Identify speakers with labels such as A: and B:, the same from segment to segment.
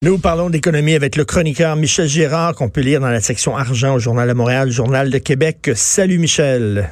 A: Nous parlons d'économie avec le chroniqueur Michel Girard qu'on peut lire dans la section argent au Journal de Montréal, Journal de Québec. Salut Michel.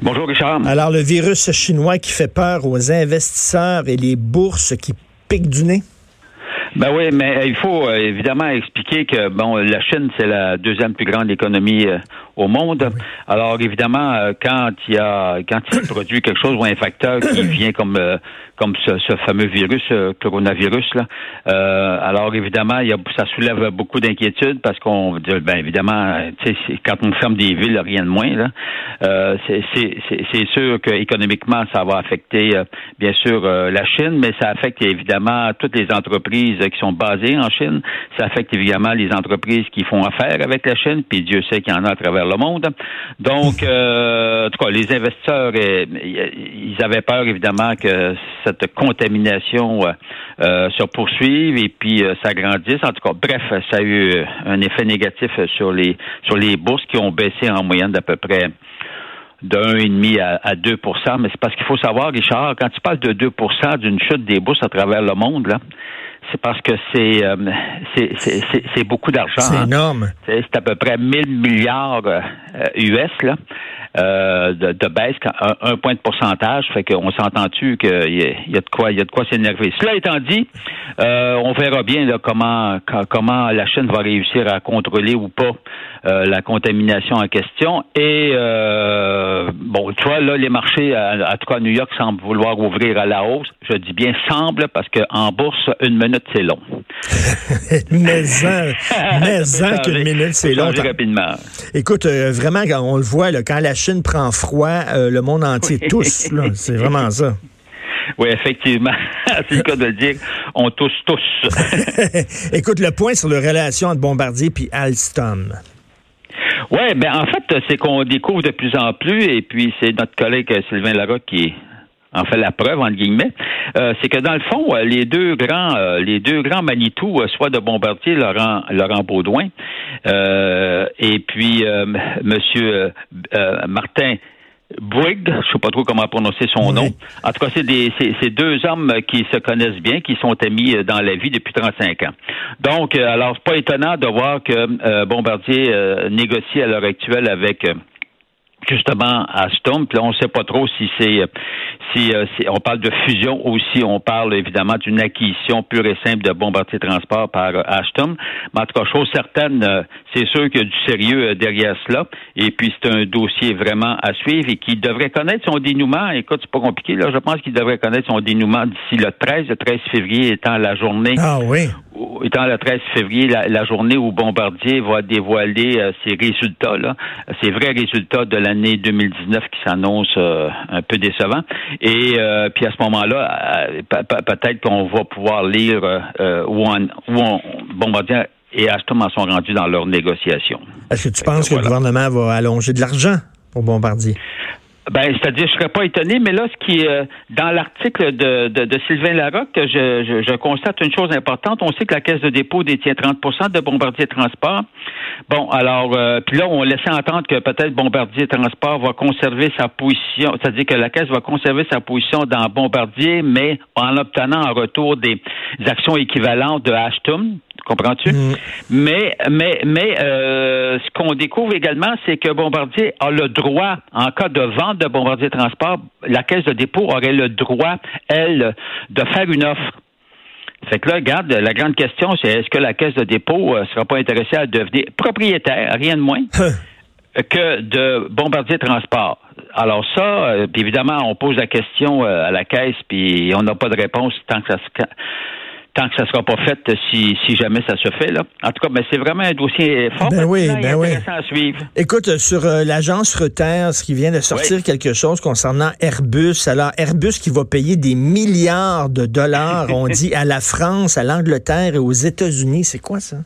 B: Bonjour Richard.
A: Alors le virus chinois qui fait peur aux investisseurs et les bourses qui piquent du nez?
B: Ben oui, mais il faut euh, évidemment expliquer que bon, la Chine c'est la deuxième plus grande économie euh, au monde. Alors évidemment, euh, quand il y a quand il produit quelque chose ou un facteur qui vient comme comme ce, ce, fameux virus, coronavirus là, alors évidemment, il y a, ça soulève beaucoup d'inquiétudes parce qu'on dit ben évidemment, quand on ferme des villes, rien de moins là, c'est sûr qu'économiquement ça va affecter bien sûr la Chine, mais ça affecte évidemment toutes les entreprises qui sont basées en Chine. Ça affecte évidemment les entreprises qui font affaire avec la Chine, puis Dieu sait qu'il y en a à travers le monde. Donc, euh, en tout cas, les investisseurs, euh, ils avaient peur évidemment que cette contamination euh, se poursuive et puis s'agrandisse. En tout cas, bref, ça a eu un effet négatif sur les sur les bourses qui ont baissé en moyenne d'à peu près de 1,5 à, à 2% mais c'est parce qu'il faut savoir, Richard, quand tu parles de 2% d'une chute des bourses à travers le monde, là, c'est parce que c'est euh, c'est beaucoup d'argent.
A: C'est hein. énorme.
B: C'est à peu près 1000 milliards US euh, là. Euh, de, de, baisse, un, point de pourcentage, fait qu'on s'entend-tu qu'il y, y, a de quoi, il y a de quoi s'énerver. Cela étant dit, euh, on verra bien là, comment comment la Chine va réussir à contrôler ou pas euh, la contamination en question. Et bon, tu vois là, les marchés, à, tout cas New York, semblent vouloir ouvrir à la hausse. Je dis bien semble parce qu'en bourse, une minute c'est long.
A: mais en, mais en qu'une minute c'est long.
B: Rapidement.
A: Écoute, vraiment, on le voit là, quand la Chine prend froid, euh, le monde entier tousse. C'est vraiment ça.
B: Oui, effectivement. C'est le cas de le dire. On tousse tous.
A: Écoute, le point sur la relation entre Bombardier et Alstom.
B: Oui, ben en fait, c'est qu'on découvre de plus en plus, et puis c'est notre collègue Sylvain Larocque qui en fait la preuve entre guillemets, euh, c'est que dans le fond, euh, les deux grands, les deux grands Manitou, soit de Bombardier, Laurent, Laurent Baudouin, et puis Monsieur Martin Bouygues, je sais pas trop comment prononcer son nom. En tout cas, c'est des c'est deux hommes qui se connaissent bien, qui sont amis dans la vie depuis 35 ans. Donc, alors c'est pas étonnant de voir que Bombardier négocie à l'heure actuelle avec justement à Stump. Là, on ne sait pas trop si c'est si, euh, si, on parle de fusion aussi, on parle évidemment d'une acquisition pure et simple de Bombardier Transport par euh, Ashton. Mais en tout cas, chose certaine, euh, c'est sûr qu'il y a du sérieux derrière cela. Et puis c'est un dossier vraiment à suivre et qui devrait connaître son dénouement. Écoute, c'est pas compliqué là. Je pense qu'il devrait connaître son dénouement d'ici le 13, le 13 février étant la journée
A: ah, oui
B: étant le 13 février, la, journée où Bombardier va dévoiler euh, ses résultats, là, ses vrais résultats de l'année 2019 qui s'annoncent euh, un peu décevants. Et euh, puis à ce moment-là, peut-être qu'on va pouvoir lire où, on, Bombardier et Aston en sont rendus dans leurs négociations.
A: Est-ce que tu penses que le gouvernement va allonger de l'argent pour Bombardier?
B: Ben, c'est-à-dire, je serais pas étonné, mais là, ce qui est euh, dans l'article de, de, de, Sylvain Larocque, je, je, je, constate une chose importante. On sait que la Caisse de dépôt détient 30% de Bombardier Transport. Bon, alors, euh, puis là, on laissait entendre que peut-être Bombardier Transport va conserver sa position, c'est-à-dire que la Caisse va conserver sa position dans Bombardier, mais en obtenant en retour des actions équivalentes de Ashton, Comprends-tu? Mm. Mais, mais, mais euh, ce qu'on découvre également, c'est que Bombardier a le droit, en cas de vente de Bombardier Transport, la caisse de dépôt aurait le droit, elle, de faire une offre. Fait que là, regarde, la grande question, c'est est-ce que la caisse de dépôt ne euh, sera pas intéressée à devenir propriétaire, rien de moins, que de Bombardier Transport? Alors ça, euh, évidemment, on pose la question à la caisse, puis on n'a pas de réponse tant que ça se tant que ça ne sera pas fait si, si jamais ça se fait. Là. En tout cas, ben, c'est vraiment un dossier fort
A: ben oui,
B: ben
A: intéressant à suivre. Écoute, sur euh, l'agence Reuters qui vient de sortir quelque chose concernant Airbus. Alors, Airbus qui va payer des milliards de dollars, on dit, à la France, à l'Angleterre et aux États-Unis. C'est quoi ça?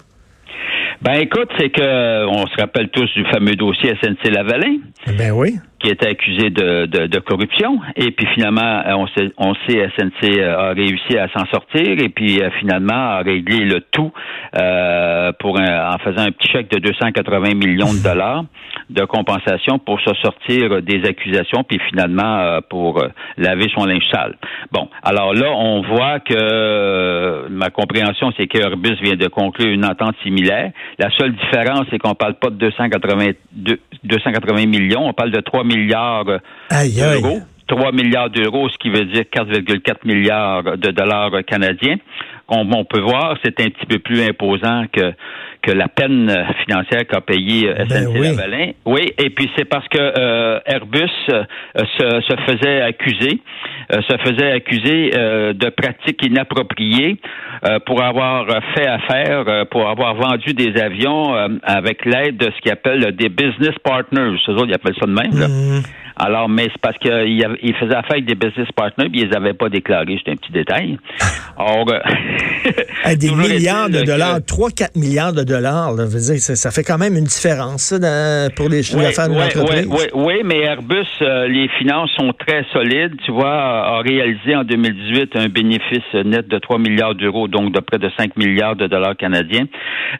B: Ben écoute, c'est que on se rappelle tous du fameux dossier SNC-Lavalin.
A: Ben oui
B: était accusé de, de, corruption. Et puis finalement, euh, on sait, on SNC euh, a réussi à s'en sortir et puis euh, finalement a réglé le tout pour en faisant un petit chèque de 280 millions de dollars de compensation pour se sortir des accusations puis finalement pour laver son linge sale. Bon, alors là, on voit que ma compréhension, c'est que Airbus vient de conclure une entente similaire. La seule différence, c'est qu'on parle pas de 280, 280 millions, on parle de 3 milliards d'euros. 3 milliards d'euros, ce qui veut dire 4,4 milliards de dollars canadiens. Comme on peut voir, c'est un petit peu plus imposant que, que la peine financière qu'a payé euh, ben SNC Lavalin. Oui, et puis c'est parce que euh, Airbus euh, se, se, faisait accuser, se faisait accuser de pratiques inappropriées pour avoir fait affaire, pour avoir vendu des avions avec l'aide de ce qu'ils appellent des business partners. Eux autres, ils appellent ça de même. Là. Mm-hmm. Alors, mais c'est parce qu'ils faisaient affaire avec des business partners, puis ils les avaient pas déclarés. C'est un petit détail. Or,
A: des milliards de dollars, 3-4 milliards de dollars, là, ça, fait quand même une différence pour les chiffres d'affaires de l'entreprise.
B: Oui, oui, mais Airbus, euh, les finances sont très solides. Tu vois, a réalisé en 2018 un bénéfice net de 3 milliards d'euros, donc de près de 5 milliards de dollars canadiens.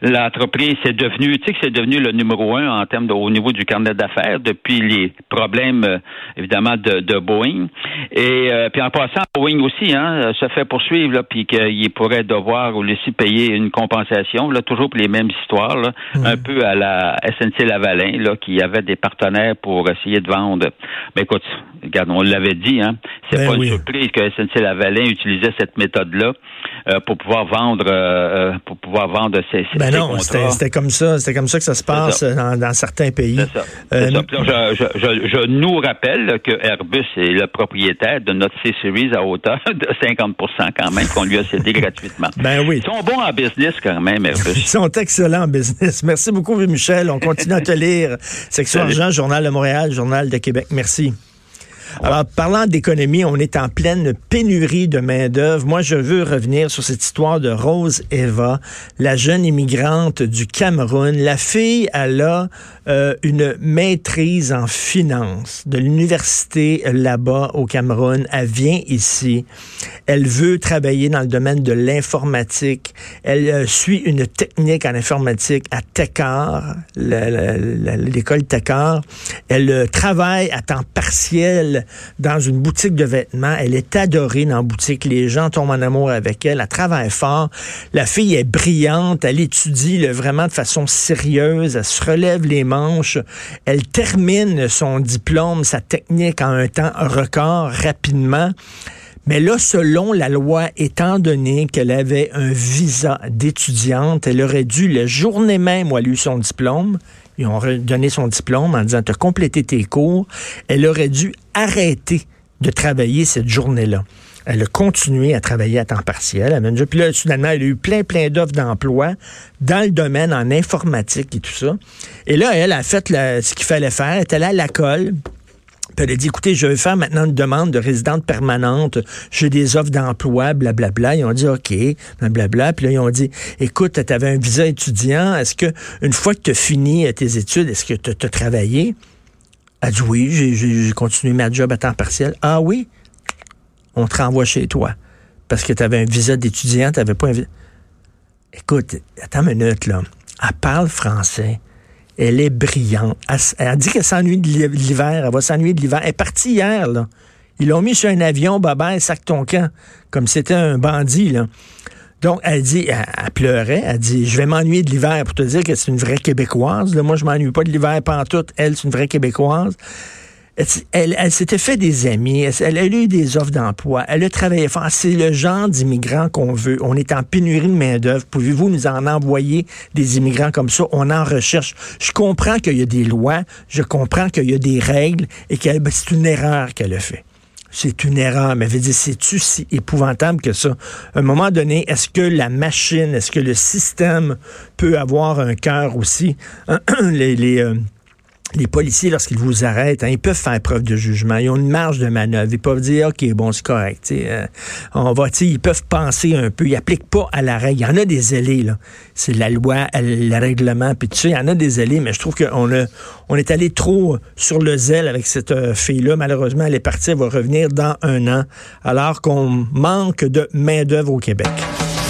B: L'entreprise, c'est devenu, tu sais que c'est devenu le numéro un en termes de, au niveau du carnet d'affaires depuis les problèmes euh, évidemment de, de, Boeing. Et euh, puis en passant, Boeing aussi hein, se fait poursuivre là, puis qu'il pourrait devoir ou laisser payer une compensation, là, toujours pour les mêmes histoires, là, mm. un peu à la SNC Lavalin, là, qui avait des partenaires pour essayer de vendre. Mais écoute, regarde, on l'avait dit, hein, c'est ben pas une surprise que SNC Lavalin utilisait cette méthode-là euh, pour pouvoir vendre euh, pour pouvoir vendre ces, ces
A: ben non, c'était comme ça, c'était comme ça que ça se passe Dans, dans, certains pays.
B: Ça. Ça. Je, je, je, je, nous rappelle que Airbus est le propriétaire de notre C-Series à hauteur de 50 quand même qu'on lui a cédé gratuitement.
A: Ben oui.
B: Ils sont bons en business quand même, Airbus. Ils
A: sont excellents en business. Merci beaucoup, Michel. On continue à te lire. Section Argent, Journal de Montréal, Journal de Québec. Merci. Alors, parlant d'économie, on est en pleine pénurie de main-d'œuvre. Moi, je veux revenir sur cette histoire de Rose Eva, la jeune immigrante du Cameroun. La fille, elle a euh, une maîtrise en finance de l'université là-bas au Cameroun. Elle vient ici. Elle veut travailler dans le domaine de l'informatique. Elle euh, suit une technique en informatique à Tekar, l'école Tekar. Elle euh, travaille à temps partiel dans une boutique de vêtements. Elle est adorée dans la boutique. Les gens tombent en amour avec elle. Elle travaille fort. La fille est brillante. Elle étudie vraiment de façon sérieuse. Elle se relève les Elle termine son diplôme, sa technique en un temps record rapidement. Mais là, selon la loi, étant donné qu'elle avait un visa d'étudiante, elle aurait dû, le journée même où elle a eu son diplôme, ils ont donné son diplôme en disant, tu as complété tes cours, elle aurait dû arrêter de travailler cette journée-là. Elle a continué à travailler à temps partiel. Elle puis là, soudainement, elle a eu plein, plein d'offres d'emploi dans le domaine en informatique et tout ça. Et là, elle a fait ce qu'il fallait faire. Elle est allée à la colle. Puis elle a dit, écoutez, je vais faire maintenant une demande de résidente permanente. J'ai des offres d'emploi, blablabla. Ils ont dit, OK, blablabla. Puis là, ils ont dit, écoute, tu avais un visa étudiant. Est-ce que une fois que tu as fini tes études, est-ce que tu as, travaillé? Elle a dit, oui, j'ai continué ma job à temps partiel. Ah oui? On te renvoie chez toi. Parce que tu avais un visa d'étudiant, tu n'avais pas un visa. Écoute, attends une minute, là. Elle parle français. Elle est brillante. Elle, a dit qu'elle s'ennuie de l'hiver. Elle va s'ennuyer de l'hiver. Elle est partie hier, là. Ils l'ont mis sur un avion, baba, sac ton camp, comme c'était un bandit, là. Donc, elle dit, elle, pleurait, elle dit, je vais m'ennuyer de l'hiver pour te dire que c'est une vraie Québécoise. Moi, je m'ennuie pas de l'hiver pantoute. Elle, c'est une vraie Québécoise. Elle, s'était fait des amis, elle, a eu des offres d'emploi, elle a travaillé fort. C'est le genre d'immigrants qu'on veut. On est en pénurie de main-d'œuvre. Pouvez-vous nous en envoyer des immigrants comme ça? On en recherche. Je comprends qu'il y a des lois, je comprends qu'il y a des règles et que ben, c'est une erreur qu'elle a fait. C'est une erreur, mais c'est-tu si épouvantable que ça? À un moment donné, est-ce que la machine, est-ce que le système peut avoir un cœur aussi? euh, les policiers, lorsqu'ils vous arrêtent, hein, ils peuvent faire preuve de jugement. Ils ont une marge de manœuvre. Ils peuvent dire, OK, bon, c'est correct. Euh, on va, ils peuvent penser un peu. Ils n'appliquent pas à la règle. Il y en a des ailés, là. C'est la loi, le règlement, puis tu sais, il y en a des ailés, mais je trouve qu'on on est allé trop sur le zèle avec cette euh, fille-là. Malheureusement, elle est partie, elle va revenir dans un an, alors qu'on manque de main-d'œuvre au Québec.